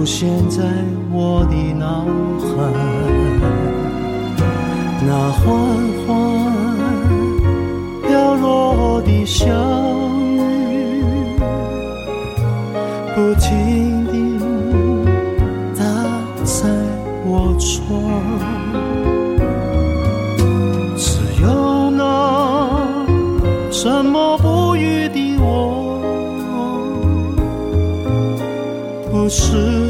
浮现在我的脑海。那缓缓飘落的小雨，不停地打在我窗。只有那沉默不语的我，不是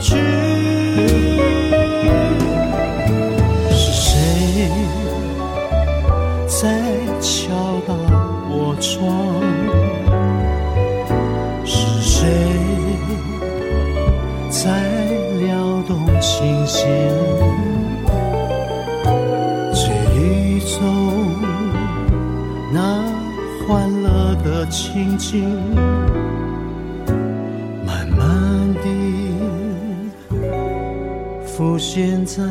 去。是谁在敲打我窗？是谁在撩动琴弦？这雨中那欢乐的情景现在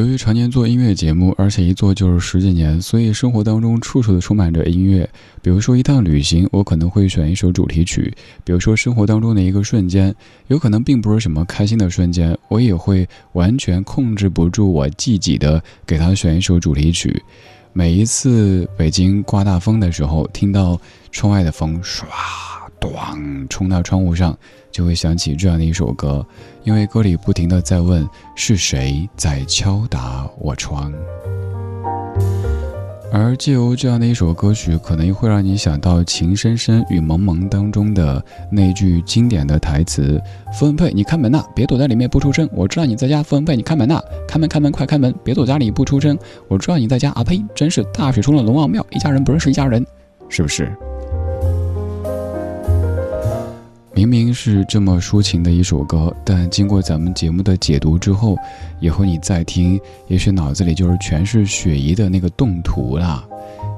由于常年做音乐节目，而且一做就是十几年，所以生活当中处处都充满着音乐。比如说一趟旅行，我可能会选一首主题曲；比如说生活当中的一个瞬间，有可能并不是什么开心的瞬间，我也会完全控制不住我自己的给他选一首主题曲。每一次北京刮大风的时候，听到窗外的风唰。咣，冲到窗户上，就会想起这样的一首歌，因为歌里不停的在问是谁在敲打我窗。而借由这样的一首歌曲，可能又会让你想到《情深深雨蒙蒙》当中的那句经典的台词：“傅文佩，你开门呐，别躲在里面不出声。我知道你在家，傅文佩，你开门呐，开门开门快开门，别躲家里不出声。我知道你在家。”啊呸，真是大水冲了龙王庙，一家人不认识一家人，是不是？明明是这么抒情的一首歌，但经过咱们节目的解读之后，以后你再听，也许脑子里就是全是雪姨的那个动图啦。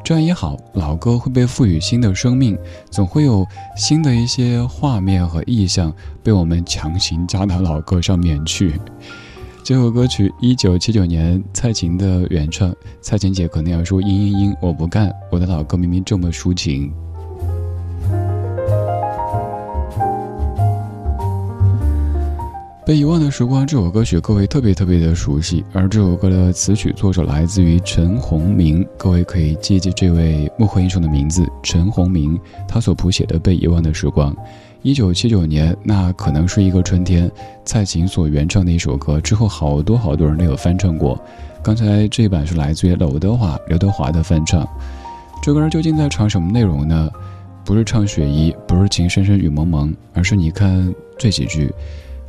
这样也好，老歌会被赋予新的生命，总会有新的一些画面和意象被我们强行加到老歌上面去。这首歌曲一九七九年蔡琴的原唱，蔡琴姐可能要说嘤嘤嘤，我不干，我的老歌明明这么抒情。被遗忘的时光这首歌曲，各位特别特别的熟悉。而这首歌的词曲作者来自于陈鸿明，各位可以记记这位幕后英雄的名字陈鸿明。他所谱写的《被遗忘的时光》，一九七九年，那可能是一个春天，蔡琴所原唱的一首歌。之后好多好多人都有翻唱过。刚才这一版是来自于刘德华，刘德华的翻唱。这歌儿究竟在唱什么内容呢？不是唱雪姨，不是情深深雨蒙蒙，而是你看这几句。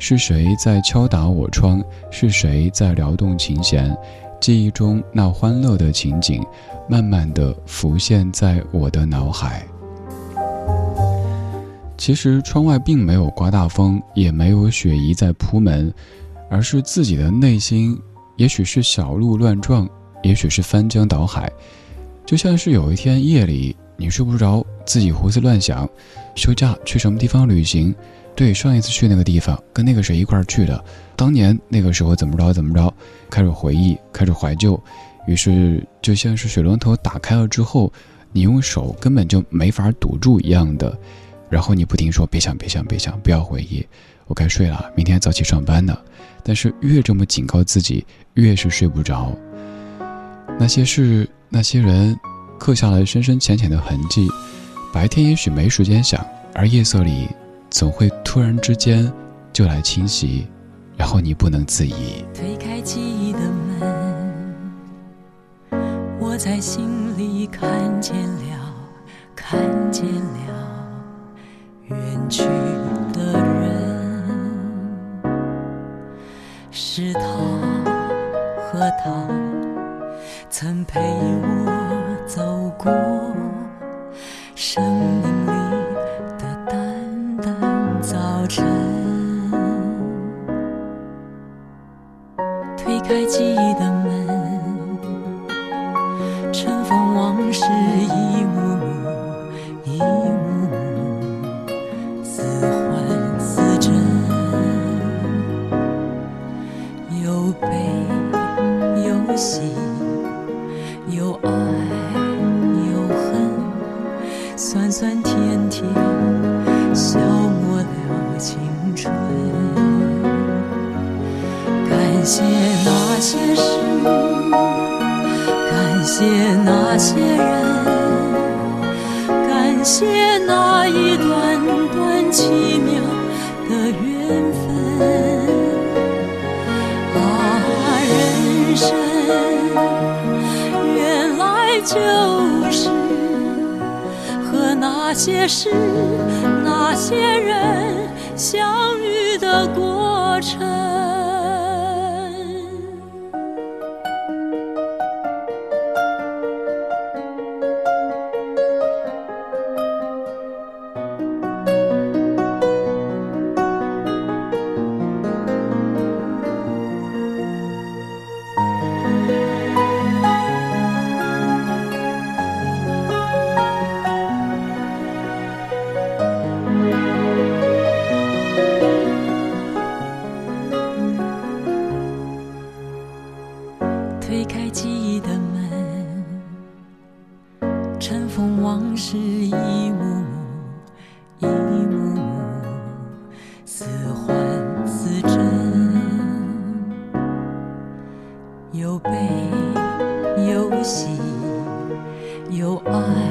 是谁在敲打我窗？是谁在撩动琴弦？记忆中那欢乐的情景，慢慢的浮现在我的脑海。其实窗外并没有刮大风，也没有雪姨在扑门，而是自己的内心，也许是小鹿乱撞，也许是翻江倒海，就像是有一天夜里你睡不着，自己胡思乱想，休假去什么地方旅行。对，上一次去那个地方，跟那个谁一块儿去的，当年那个时候怎么着怎么着，开始回忆，开始怀旧，于是就像是水龙头打开了之后，你用手根本就没法堵住一样的，然后你不停说别想别想别想，不要回忆，我该睡了，明天早起上班呢。但是越这么警告自己，越是睡不着。那些事，那些人，刻下了深深浅浅的痕迹。白天也许没时间想，而夜色里。总会突然之间就来侵袭，然后你不能自已。推开记忆的门，我在心里看见了，看见了远去的人，是他和他曾陪我走过生开记忆的门，尘封往事一幕幕，一幕幕，似幻似真，有悲有喜，有爱有恨，酸酸甜甜，消磨了青春。感谢。些事，感谢那些人，感谢那一段段奇妙的缘分。啊，人生原来就是和那些事、那些人相遇的过程。我爱。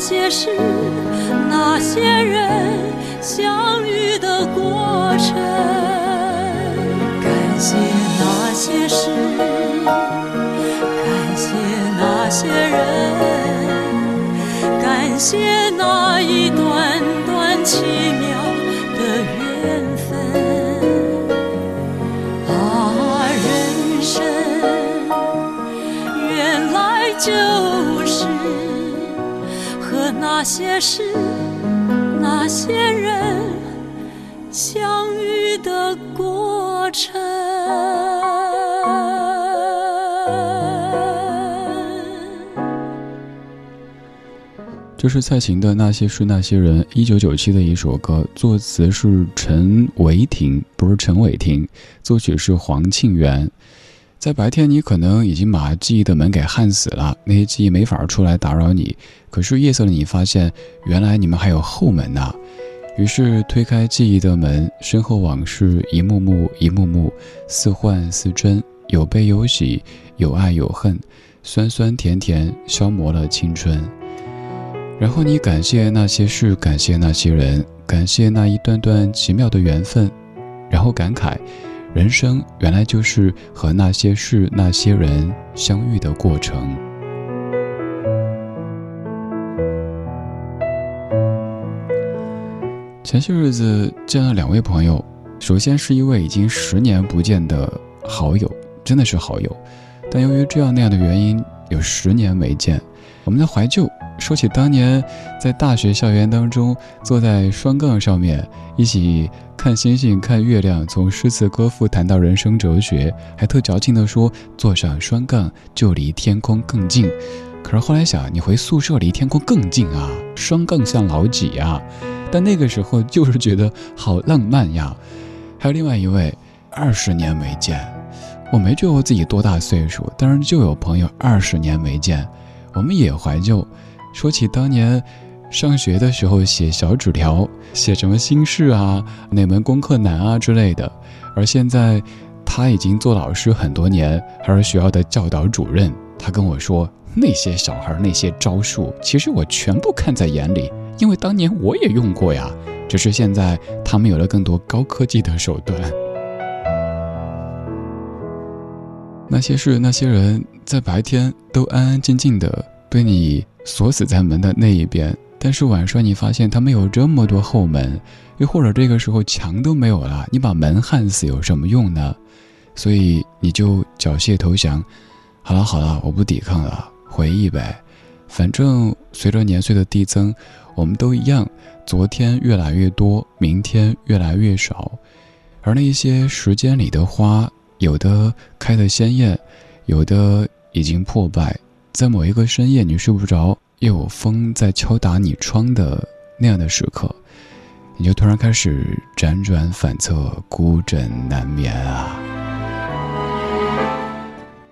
那些事、那些人相遇的过程。感谢那些事。感谢那些人，感谢那一段段奇妙那些事、那些人相遇的过程。这是蔡琴的《那些事那些人》，一九九七的一首歌，作词是陈伟霆，不是陈伟霆，作曲是黄庆元。在白天，你可能已经把记忆的门给焊死了，那些记忆没法出来打扰你。可是夜色里，你发现原来你们还有后门呐。于是推开记忆的门，身后往事一幕幕一幕幕，似幻似真，有悲有喜，有爱有恨，酸酸甜甜，消磨了青春。然后你感谢那些事，感谢那些人，感谢那一段段奇妙的缘分，然后感慨，人生原来就是和那些事、那些人相遇的过程。前些日子见了两位朋友，首先是一位已经十年不见的好友，真的是好友，但由于这样那样的原因，有十年没见，我们在怀旧。说起当年在大学校园当中坐在双杠上面一起看星星看月亮，从诗词歌赋谈到人生哲学，还特矫情地说坐上双杠就离天空更近。可是后来想，你回宿舍离天空更近啊，双杠像老几呀？但那个时候就是觉得好浪漫呀。还有另外一位，二十年没见，我没觉得我自己多大岁数，但是就有朋友二十年没见，我们也怀旧。说起当年上学的时候写小纸条，写什么心事啊，哪门功课难啊之类的，而现在他已经做老师很多年，还是学校的教导主任。他跟我说，那些小孩那些招数，其实我全部看在眼里，因为当年我也用过呀。只是现在他们有了更多高科技的手段。那些事，那些人在白天都安安静静的被你。锁死在门的那一边，但是晚上你发现他们有这么多后门，又或者这个时候墙都没有了，你把门焊死有什么用呢？所以你就缴械投降。好了好了，我不抵抗了，回忆呗。反正随着年岁的递增，我们都一样，昨天越来越多，明天越来越少。而那些时间里的花，有的开得鲜艳，有的已经破败。在某一个深夜，你睡不着，又有风在敲打你窗的那样的时刻，你就突然开始辗转反侧，孤枕难眠啊！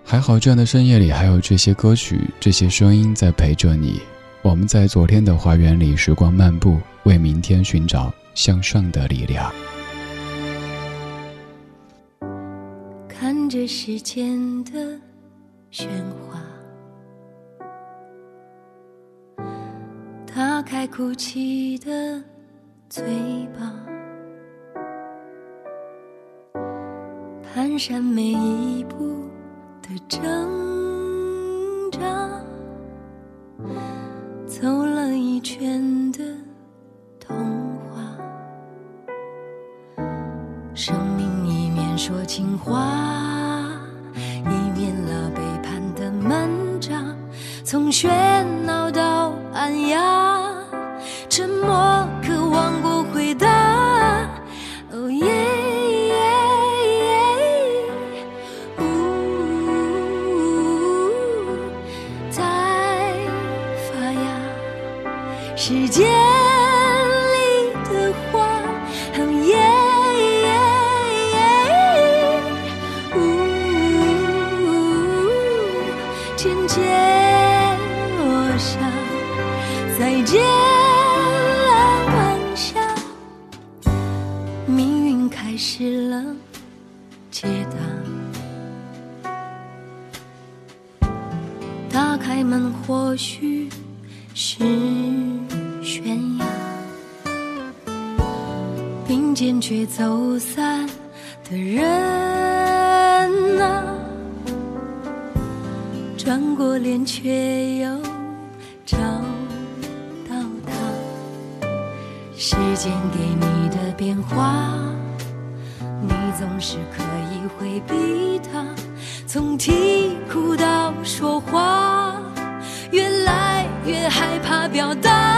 还好，这样的深夜里还有这些歌曲，这些声音在陪着你。我们在昨天的花园里时光漫步，为明天寻找向上的力量。看着时间的喧哗。打开哭泣的嘴巴，蹒跚每一步的挣扎，走了一圈的童话，生命一面说情话，一面了背叛的门。长，从喧闹到安雅，打开门，或许是悬崖。并肩却走散的人啊，转过脸却又找到他。时间给你的变化，你总是可以回避它。从啼哭到说话，越来越害怕表达。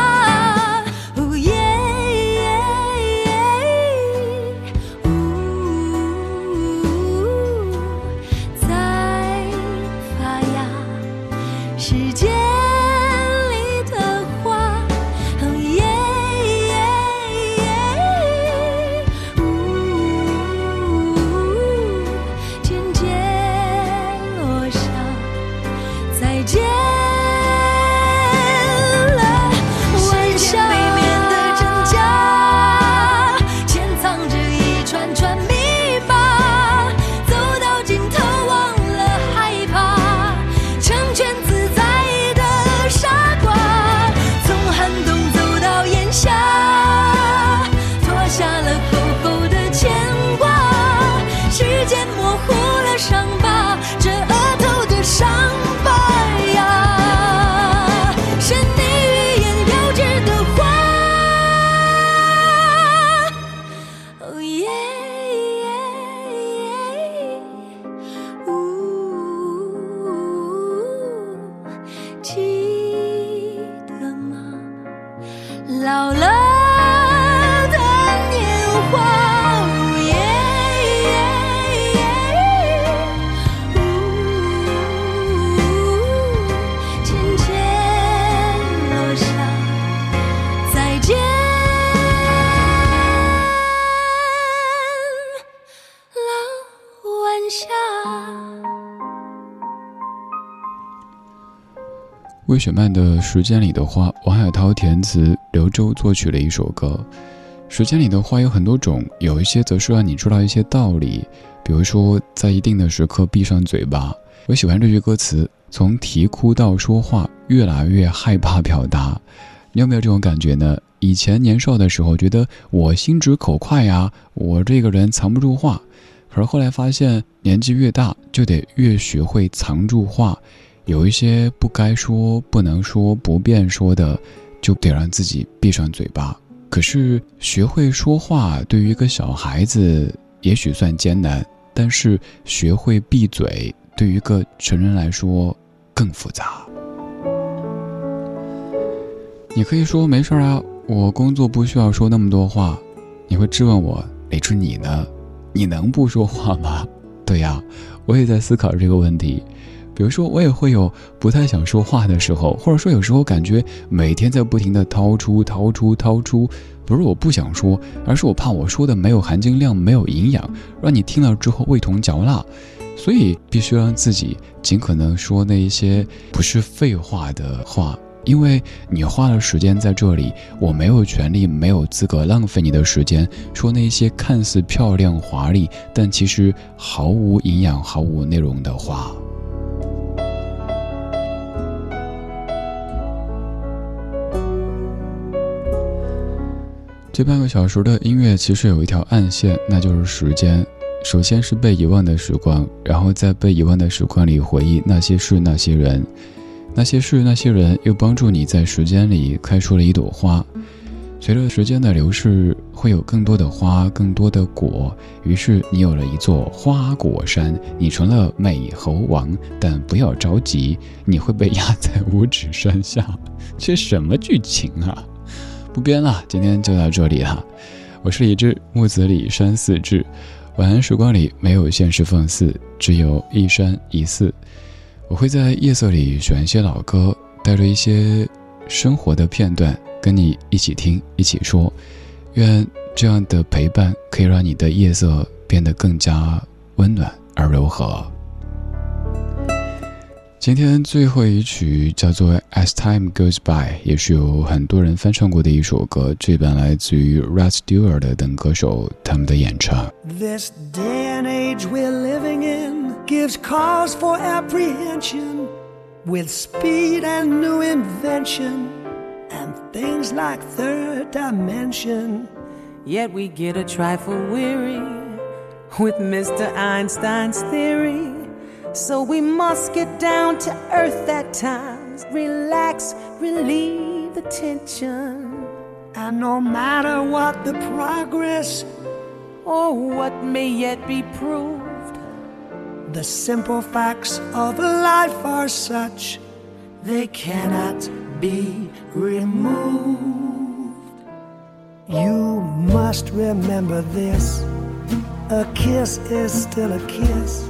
魏雪曼的《时间里的花》，王海涛填词，刘洲作曲的一首歌。时间里的花有很多种，有一些则是让你知道一些道理，比如说在一定的时刻闭上嘴巴。我喜欢这句歌词：从啼哭到说话，越来越害怕表达。你有没有这种感觉呢？以前年少的时候，觉得我心直口快呀，我这个人藏不住话。可是后来发现，年纪越大，就得越学会藏住话。有一些不该说、不能说、不便说的，就得让自己闭上嘴巴。可是学会说话，对于一个小孩子也许算艰难，但是学会闭嘴，对于一个成人来说更复杂。你可以说没事啊，我工作不需要说那么多话。你会质问我，李志你呢？你能不说话吗？对呀，我也在思考这个问题。比如说，我也会有不太想说话的时候，或者说有时候感觉每天在不停的掏出、掏出、掏出，不是我不想说，而是我怕我说的没有含金量、没有营养，让你听了之后味同嚼蜡，所以必须让自己尽可能说那一些不是废话的话，因为你花了时间在这里，我没有权利、没有资格浪费你的时间，说那些看似漂亮华丽，但其实毫无营养、毫无内容的话。这半个小时的音乐其实有一条暗线，那就是时间。首先是被遗忘的时光，然后在被遗忘的时光里回忆那些事、那些人，那些事、那些人又帮助你在时间里开出了一朵花。随着时间的流逝，会有更多的花，更多的果，于是你有了一座花果山，你成了美猴王。但不要着急，你会被压在五指山下。这什么剧情啊？不编了，今天就到这里了。我是李志，木子李山寺志。晚安时光里没有现实放肆，只有一山一寺。我会在夜色里选一些老歌，带着一些生活的片段。跟你一起听，一起说，愿这样的陪伴可以让你的夜色变得更加温暖而柔和。今天最后一曲叫做《As Time Goes By》，也是有很多人翻唱过的一首歌。这版来自于 Rod Stewart 等歌手他们的演唱。This day and age we're living in gives cause for apprehension with speed and new invention. and things like third dimension. Yet we get a trifle weary with Mr. Einstein's theory. So we must get down to earth at times, relax, relieve the tension. And no matter what the progress or what may yet be proved, the simple facts of life are such they cannot be removed. You must remember this a kiss is still a kiss,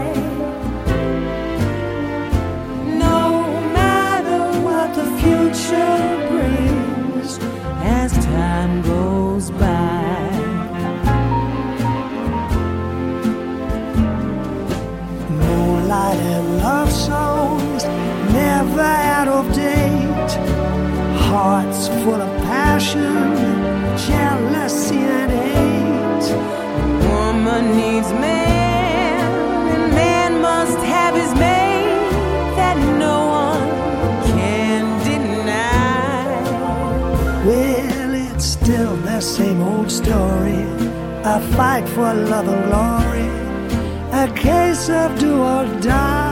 Future brings as time goes by. Moonlight and love songs never out of date. Hearts full of passion jealousy story a fight for love and glory, a case of do or die.《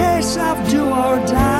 晚安